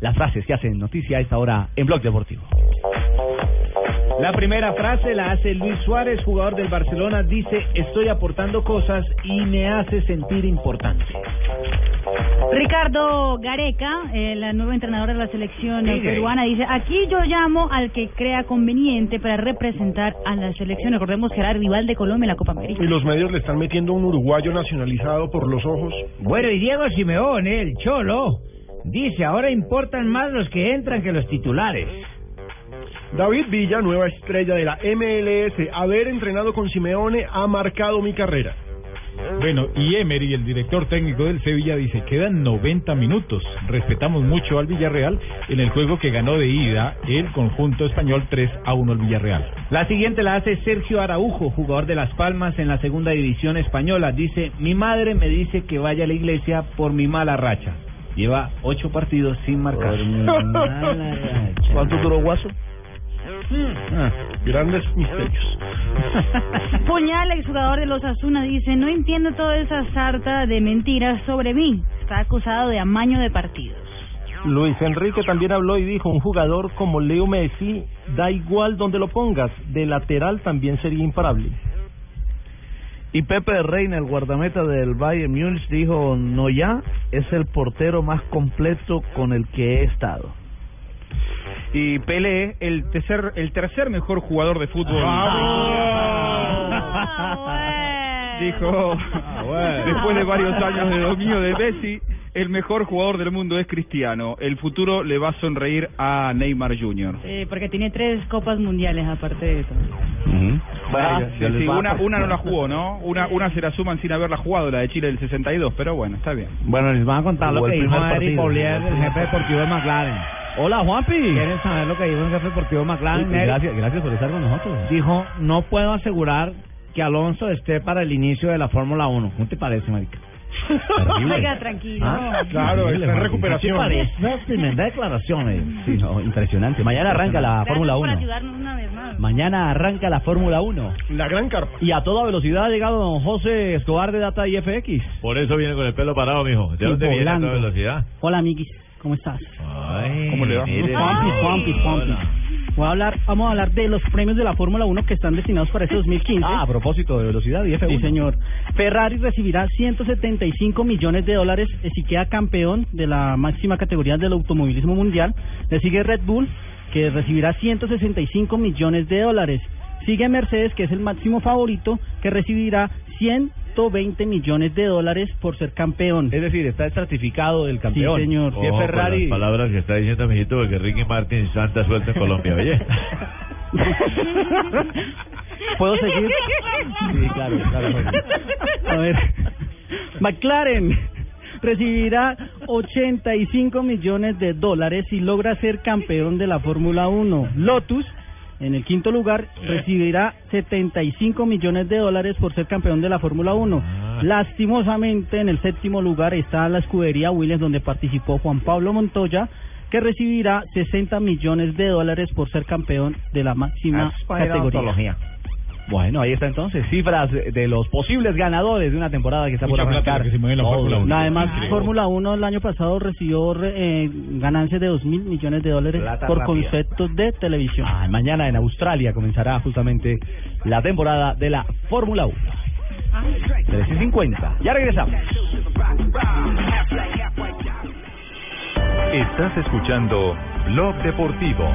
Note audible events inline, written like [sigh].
las frases que hacen noticia a esta hora en Blog Deportivo. La primera frase la hace Luis Suárez, jugador del Barcelona, dice, estoy aportando cosas y me hace sentir importante. Ricardo Gareca, el nuevo entrenador de la selección Sí, peruana, dice, aquí yo llamo al que crea conveniente para representar a la selección. Recordemos que era rival de Colombia en la Copa América. Y los medios le están metiendo un uruguayo nacionalizado por los ojos. Bueno, y Diego Simeone, el cholo, dice, ahora importan más los que entran que los titulares. David Villa, nueva estrella de la MLS, haber entrenado con Simeone ha marcado mi carrera. Bueno, y Emery, el director técnico del Sevilla, dice, quedan 90 minutos. Respetamos mucho al Villarreal en el juego que ganó de ida el conjunto español 3 a 1 al Villarreal. La siguiente la hace Sergio Araujo, jugador de Las Palmas en la segunda división española. Dice, mi madre me dice que vaya a la iglesia por mi mala racha. Lleva ocho partidos sin marcar. [laughs] ¿Cuánto duró Guaso? Ah, grandes misterios. [laughs] Puñal, exjugador de los Asuna, dice, no entiendo toda esa sarta de mentiras sobre mí. Está acusado de amaño de partidos. Luis Enrique también habló y dijo, un jugador como Leo Messi, da igual donde lo pongas, de lateral también sería imparable. Y Pepe Reina, el guardameta del Bayern Múnich, dijo, no ya, es el portero más completo con el que he estado. Y Pelé, el tercer, el tercer mejor jugador de fútbol. Dijo, después de varios años de dominio de Messi, el mejor jugador del mundo es Cristiano. El futuro le va a sonreír a Neymar Jr. Eh, porque tiene tres copas mundiales aparte de todo. Ah, sí, sí, una, una no la jugó, ¿no? Una, una se la suman sin haberla jugado, la de Chile del 62, pero bueno, está bien. Bueno, les van a contar lo que el dijo primer Eric partido. El jefe deportivo de McLaren. Hola, Juanpi. ¿Quieren saber lo que dijo el jefe deportivo de McLaren? Eric? Gracias, gracias por estar con nosotros. Dijo, no puedo asegurar que Alonso esté para el inicio de la Fórmula 1. ¿Cómo te parece, marica? Oiga, tranquilo. Ah, Claro, está en recuperación. Es tremenda declaración. eh. Sí, no, impresionante. Mañana arranca la Fórmula por 1. ayudarnos una vez más. Mañana arranca la Fórmula 1. La gran carpa. Y a toda velocidad ha llegado don José Escobar de Data IFX. Por eso viene con el pelo parado, mijo. ¿De dónde viene a toda velocidad? Hola, amiguis. ¿Cómo estás? Ay, ¿Cómo le va? Juanpi, Juanpi, Juanpi. Voy a hablar, vamos a hablar de los premios de la Fórmula 1 que están destinados para este 2015. Ah, a propósito de velocidad y F1. Sí, señor. Ferrari recibirá 175 millones de dólares si queda campeón de la máxima categoría del automovilismo mundial. Le sigue Red Bull, que recibirá 165 millones de dólares. Sigue Mercedes, que es el máximo favorito, que recibirá 120 millones de dólares por ser campeón. Es decir, está estratificado el campeón. Sí, señor. Si es Ojo con Ferrari. las palabras que está diciendo, mijito, porque Ricky Martin santa suelta en Colombia, oye. [laughs] ¿Puedo seguir? Sí, claro, claro. A ver. McLaren recibirá 85 millones de dólares si logra ser campeón de la Fórmula 1. Lotus, en el quinto lugar, recibirá 75 millones de dólares por ser campeón de la Fórmula 1. Lastimosamente, en el séptimo lugar está la escudería Williams, donde participó Juan Pablo Montoya, que recibirá 60 millones de dólares por ser campeón de la máxima categoría. Bueno, ahí está entonces. Cifras de los posibles ganadores de una temporada que está por Mucha arrancar. que se mueve en la Todo. Fórmula 1. Además. Fórmula 1 el año pasado recibió eh, ganancias de 2 mil millones de dólares Plata por rápida. conceptos de televisión. Ah, mañana en Australia comenzará justamente la temporada de la Fórmula 1. 3 y 50. Ya regresamos. Estás escuchando Blog Deportivo.